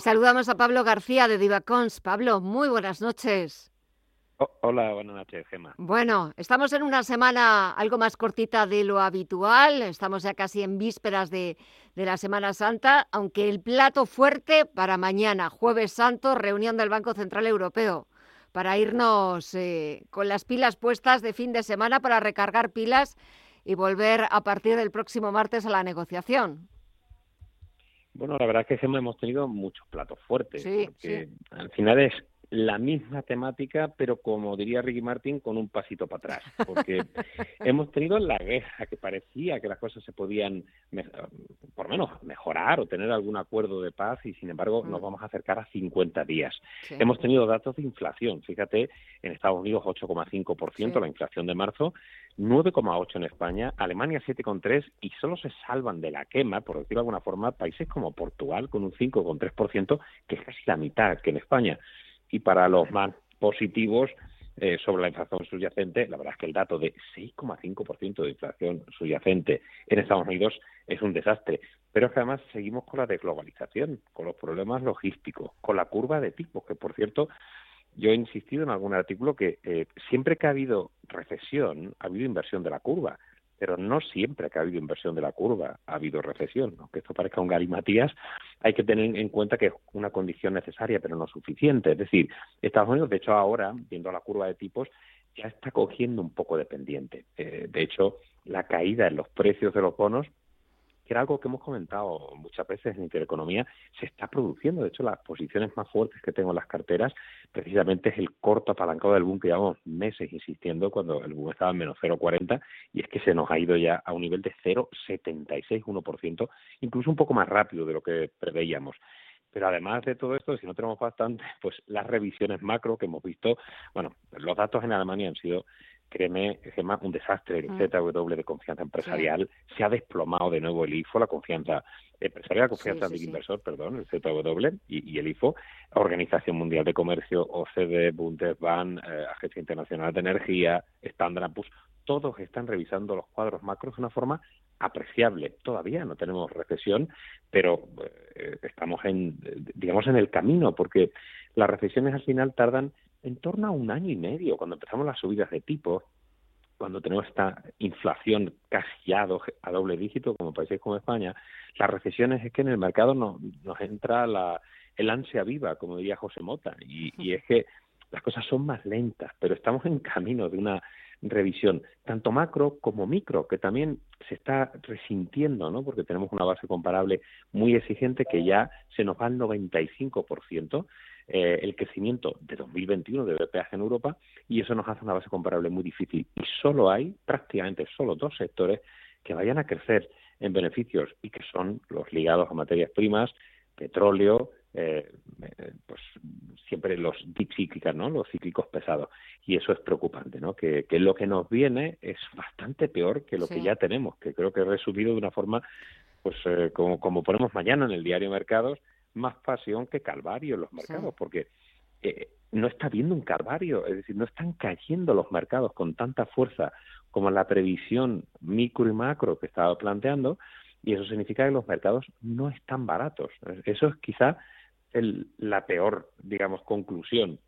Y saludamos a Pablo García de Divacons. Pablo, muy buenas noches. hola, buenas noches, Gemma. Bueno, estamos en una semana algo más cortita de lo habitual. Estamos ya casi en vísperas de, la Semana Santa, aunque el plato fuerte para mañana, Jueves Santo, reunión del Banco Central Europeo, para irnos eh, con las pilas puestas de fin de semana para recargar pilas y volver a partir del próximo martes a la negociación. Bueno, la verdad es que hemos tenido muchos platos fuertes, porque al final es la misma temática, pero como diría Ricky Martin, con un pasito para atrás, porque hemos tenido la guerra que parecía que las cosas se podían, por lo menos, mejorar o tener algún acuerdo de paz y, sin embargo, nos mm. vamos a acercar a 50 días. Hemos tenido datos de inflación, fíjate, en Estados Unidos 8,5%, la inflación de marzo, 9,8 en España, Alemania 7,3 y solo se salvan de la quema, por decirlo de alguna forma, países como Portugal con un 5,3%, que es casi la mitad que en España y para los más positivos eh, sobre la inflación subyacente, la verdad es que el dato de 6,5% de inflación subyacente en Estados Unidos es un desastre. Pero es que además seguimos con la desglobalización, con los problemas logísticos, con la curva de tipos, que por cierto, yo he insistido en algún artículo que eh, siempre que ha habido recesión, ha habido inversión de la curva pero no siempre que ha habido inversión de la curva ha habido recesión. Aunque esto parezca un galimatías, hay que tener en cuenta que es una condición necesaria, pero no suficiente. Es decir, Estados Unidos, de hecho, ahora, viendo la curva de tipos, ya está cogiendo un poco de pendiente. Eh, de hecho, la caída en los precios de los bonos que era algo que hemos comentado muchas veces en Intereconomía, se está produciendo. De hecho, las posiciones más fuertes que tengo en las carteras precisamente es el corto apalancado del boom que llevamos meses insistiendo cuando el boom estaba en menos 0,40 y es que se nos ha ido ya a un nivel de 0,76, incluso un poco más rápido de lo que preveíamos. Pero además de todo esto, si no tenemos bastante, pues las revisiones macro que hemos visto, bueno, los datos en Alemania han sido créeme, Gemma, un desastre. El mm. ZW de confianza empresarial se ha desplomado de nuevo el IFO, la confianza empresarial, la confianza del inversor, perdón, el ZW y, el IFO, Organización Mundial de Comercio, OCDE, Bundesbank, eh, Agencia Internacional de Energía, Standard Poor's, todos están revisando los cuadros macros de una forma apreciable. Todavía no tenemos recesión, pero eh, estamos en, digamos, en el camino, porque las recesiones al final tardan en torno a un año y medio, cuando empezamos las subidas de tipo, cuando tenemos esta inflación casi ya a doble dígito, como países como España, las recesiones es que en el mercado nos entra la, el ansia viva, como diría José Mota, y es que las cosas son más lentas, pero estamos en camino de una revisión, tanto macro como micro, que también se está resintiendo, ¿no? Porque tenemos una base comparable muy exigente que ya se nos va al 95%, eh, el crecimiento de 2021 de BPH en Europa y eso nos hace una base comparable muy difícil. Y solo hay prácticamente solo dos sectores que vayan a crecer en beneficios y que son los ligados a materias primas, petróleo, eh, pues siempre los deep cíclicas, ¿no? Los cíclicos pesados. Y eso es preocupante, ¿no? Que, lo que nos viene es bastante peor que lo que ya tenemos, que creo que he resumido de una forma, pues eh, como, como ponemos mañana en el diario Mercados, más pasión que calvario en los mercados, porque eh, no está habiendo un calvario, es decir, no están cayendo los mercados con tanta fuerza como la previsión micro y macro que estaba planteando, y eso significa que los mercados no están baratos. Eso es quizá el, la peor, digamos, conclusión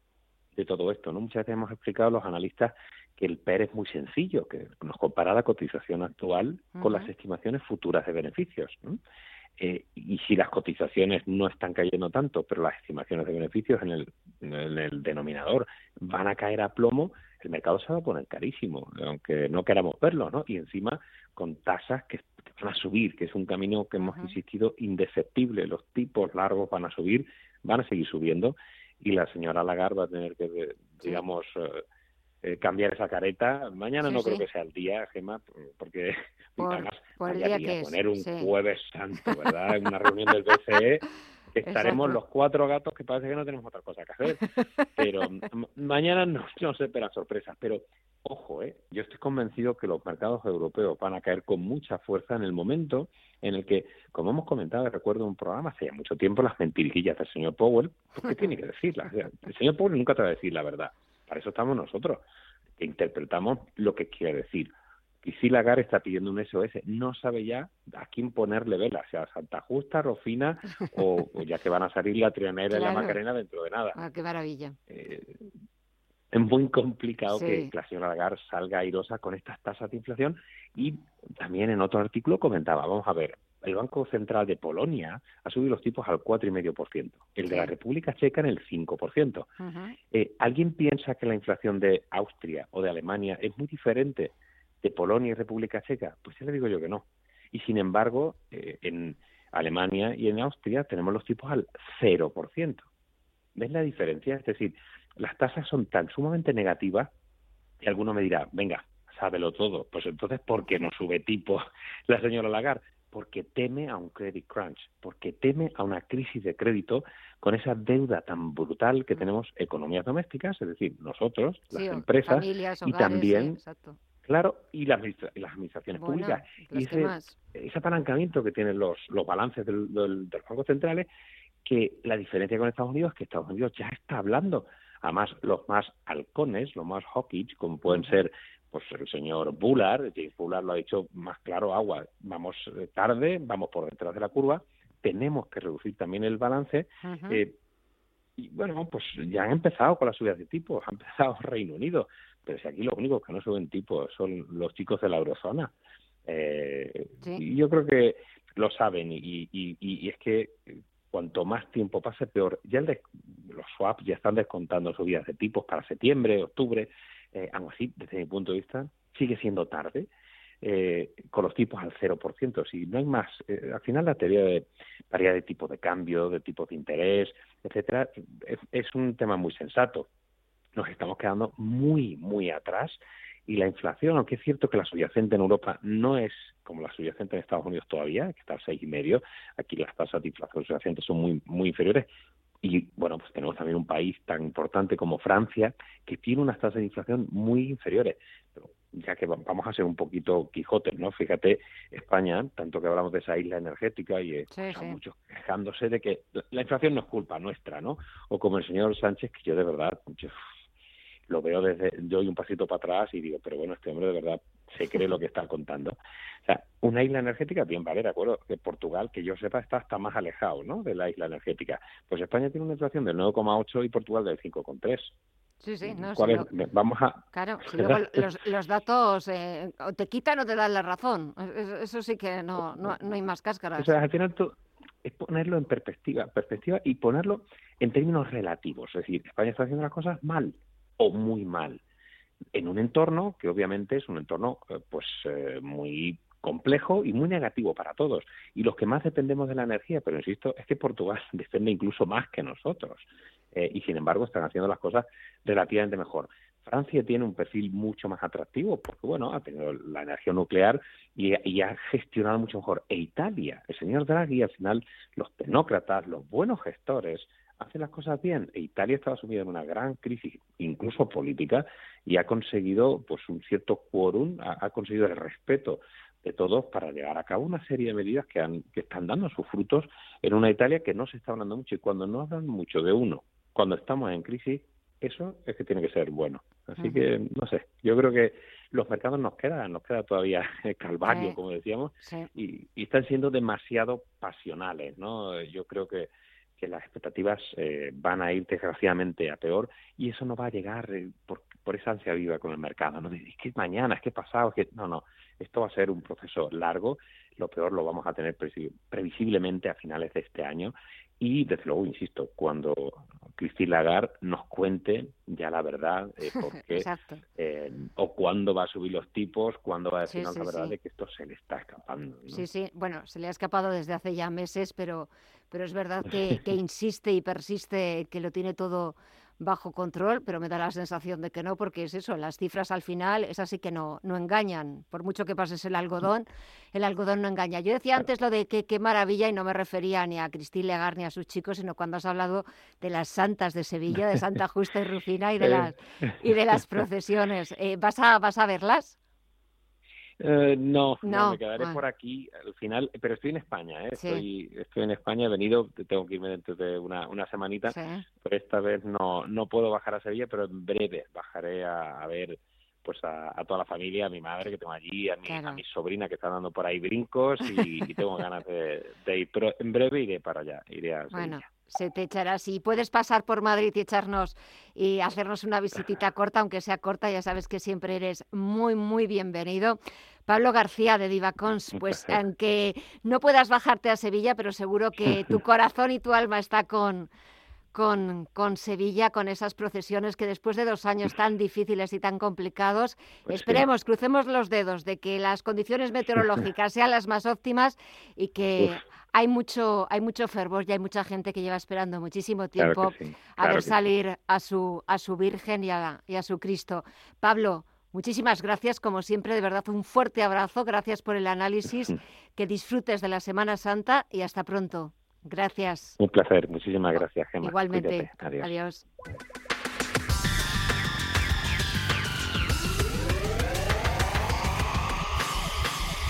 de todo esto. ¿no? Muchas veces hemos explicado a los analistas que el PER es muy sencillo, que nos compara la cotización actual con las estimaciones futuras de beneficios. ¿no? Eh, y si las cotizaciones no están cayendo tanto, pero las estimaciones de beneficios en el, en el denominador van a caer a plomo, el mercado se va a poner carísimo, aunque no queramos verlo, ¿no? Y encima con tasas que van a subir, que es un camino que hemos insistido indefectible. Los tipos largos van a subir, van a seguir subiendo y la señora Lagarde va a tener que, digamos, eh, eh, cambiar esa careta. Mañana no creo que sea el día, Gemma, porque por, además, poner un jueves santo, ¿verdad? En una reunión del BCE que estaremos los cuatro gatos que parece que no tenemos otra cosa que hacer. Pero mañana no, no se esperan sorpresas. Pero ojo, ¿eh? yo estoy convencido que los mercados europeos van a caer con mucha fuerza en el momento en el que, como hemos comentado, recuerdo un programa hace mucho tiempo, las mentirijillas del señor Powell, ¿por qué tiene que decirlas? el señor Powell nunca te va a decir la verdad. Para eso estamos nosotros, que interpretamos lo que quiere decir. Y si Lagarde está pidiendo un SOS, no sabe ya a quién ponerle vela, sea Santa Justa, Rofina o, ya que van a salir la Trianera y la Macarena dentro de nada. Ah, qué maravilla. Eh, es muy complicado que la señora Lagarde salga airosa con estas tasas de inflación y también en otro artículo comentaba, vamos a ver, el Banco Central de Polonia ha subido los tipos al 4,5%, el de la República Checa en el 5%. Eh, ¿Alguien piensa que la inflación de Austria o de Alemania es muy diferente de Polonia y República Checa? Pues ya le digo yo que no. Y sin embargo, eh, en Alemania y en Austria tenemos los tipos al 0%. ¿Ves la diferencia? Es decir, las tasas son tan sumamente negativas que alguno me dirá, venga, sábelo todo. Pues entonces, ¿por qué no sube tipo la señora Lagarde? Porque teme a un credit crunch, porque teme a una crisis de crédito con esa deuda tan brutal que mm. tenemos economías domésticas, es decir, nosotros, las empresas y también Claro, y las, administraciones públicas. Y ese, ese, apalancamiento que tienen los, los balances del, de los bancos centrales, que la diferencia con Estados Unidos es que Estados Unidos ya está hablando. Además, los más halcones, los más hawkish, como pueden ser pues el señor Bullard, James Bullard lo ha dicho más claro, agua, vamos eh, tarde, vamos por detrás de la curva, tenemos que reducir también el balance. eh, y bueno, pues ya han empezado con las subidas de tipos, ha empezado Reino Unido, pero si aquí los únicos que no suben tipos son los chicos de la eurozona. Eh, Y yo creo que lo saben y, y, y, es que cuanto más tiempo pase, peor. Ya el los swaps ya están descontando subidas de tipos para septiembre, octubre. Eh, aún así, desde mi punto de vista, sigue siendo tarde. Eh, con los tipos al 0%. Si no hay más, eh, al final la teoría de variedad de tipo de cambio, de tipo de interés, etcétera, es, un tema muy sensato. Nos estamos quedando muy, muy atrás y la inflación, aunque es cierto que la subyacente en Europa no es como la subyacente en Estados Unidos todavía, que está al seis y medio, aquí las tasas de inflación subyacente son muy, muy inferiores, y bueno, pues tenemos también un país tan importante como Francia que tiene unas tasas de inflación muy inferiores. Pero ya que vamos a ser un poquito quijotes, ¿no? Fíjate, España, tanto que hablamos de esa isla energética y eh, muchos quejándose de que la inflación no es culpa nuestra, ¿no? O como el señor Sánchez, que yo de verdad lo veo desde, yo doy un pasito para atrás y digo, pero bueno, este hombre de verdad se cree lo que está contando. O sea, una isla energética, bien, vale, de acuerdo, que Portugal, que yo sepa, está hasta más alejado, ¿no?, de la isla energética. Pues España tiene una inflación del 9,8 y Portugal del 5,3. Sí, sí, no, Vamos a... Claro, si luego los, datos eh, o te quitan o te dan la razón. Eso, sí que no, no, no, hay más cáscaras. O sea, al final tú, es ponerlo en perspectiva, perspectiva y ponerlo en términos relativos. Es decir, España está haciendo las cosas mal o muy mal en un entorno que obviamente es un entorno eh, pues eh, muy complejo y muy negativo para todos. Y los que más dependemos de la energía, pero insisto, es que Portugal depende incluso más que nosotros. Eh, y sin embargo están haciendo las cosas relativamente mejor. Francia tiene un perfil mucho más atractivo porque, bueno, ha tenido la energía nuclear y, y, ha gestionado mucho mejor. E Italia, el señor Draghi, al final, los tecnócratas, los buenos gestores, hacen las cosas bien. E Italia estaba sumida en una gran crisis, incluso política, y ha conseguido pues un cierto quórum, ha, conseguido el respeto de todos para llevar a cabo una serie de medidas que, han, que están dando sus frutos en una Italia que no se está hablando mucho. Y cuando no hablan mucho de uno, cuando estamos en crisis, eso es que tiene que ser bueno. Así que, no sé, yo creo que los mercados nos quedan, nos queda todavía el calvario, como decíamos, y, y, están siendo demasiado pasionales, ¿no? Yo creo que que las expectativas eh, van a ir desgraciadamente a peor y eso no va a llegar eh, por, por, esa ansia viva con el mercado. ¿no? Es que mañana, es que pasado, es que no, no. Esto va a ser un proceso largo. Lo peor lo vamos a tener previsiblemente a finales de este año y desde luego, insisto, cuando Christine Lagarde nos cuente ya la verdad eh, eh, o cuándo va a subir los tipos, cuándo va a decir la verdad de que esto se le está escapando. Sí, sí, bueno, se le ha escapado desde hace ya meses, pero, pero es verdad que, que insiste y persiste que lo tiene todo bajo control, pero me da la sensación de que no, porque es eso, las cifras al final, es así que no, no engañan. Por mucho que pases el algodón, el algodón no engaña. Yo decía antes lo de que qué maravilla y no me refería ni a Cristín Legar ni a sus chicos, sino cuando has hablado de las santas de Sevilla, de Santa Justa y Rufina y de las, y de las procesiones. Eh, ¿vas, a, ¿Vas a verlas? Eh, no, no, me quedaré por aquí al final, pero estoy en España, ¿eh? estoy, estoy en España, he venido, tengo que irme dentro de una, una semanita, pero esta vez no, no puedo bajar a Sevilla, pero en breve bajaré a, ver pues a, toda la familia, a mi madre que tengo allí, a mi, a mi sobrina que está dando por ahí brincos y, tengo ganas de, ir, pero en breve iré para allá, iré a Sevilla. Bueno se te echará. Si puedes pasar por Madrid y echarnos y hacernos una visitita corta, aunque sea corta, ya sabes que siempre eres muy, muy bienvenido. Pablo García de Divacons, pues aunque no puedas bajarte a Sevilla, pero seguro que tu corazón y tu alma está con, con, con, Sevilla, con esas procesiones que después de dos años tan difíciles y tan complicados, pues esperemos, crucemos los dedos de que las condiciones meteorológicas sean las más óptimas y que hay mucho, hay mucho fervor y hay mucha gente que lleva esperando muchísimo tiempo a ver salir a su, a su Virgen y a, y a su Cristo. Pablo, Muchísimas gracias, como siempre, de verdad un fuerte abrazo, gracias por el análisis, que disfrutes de la Semana Santa y hasta pronto. Gracias. Un placer, muchísimas gracias, Gemma. Igualmente. Adiós.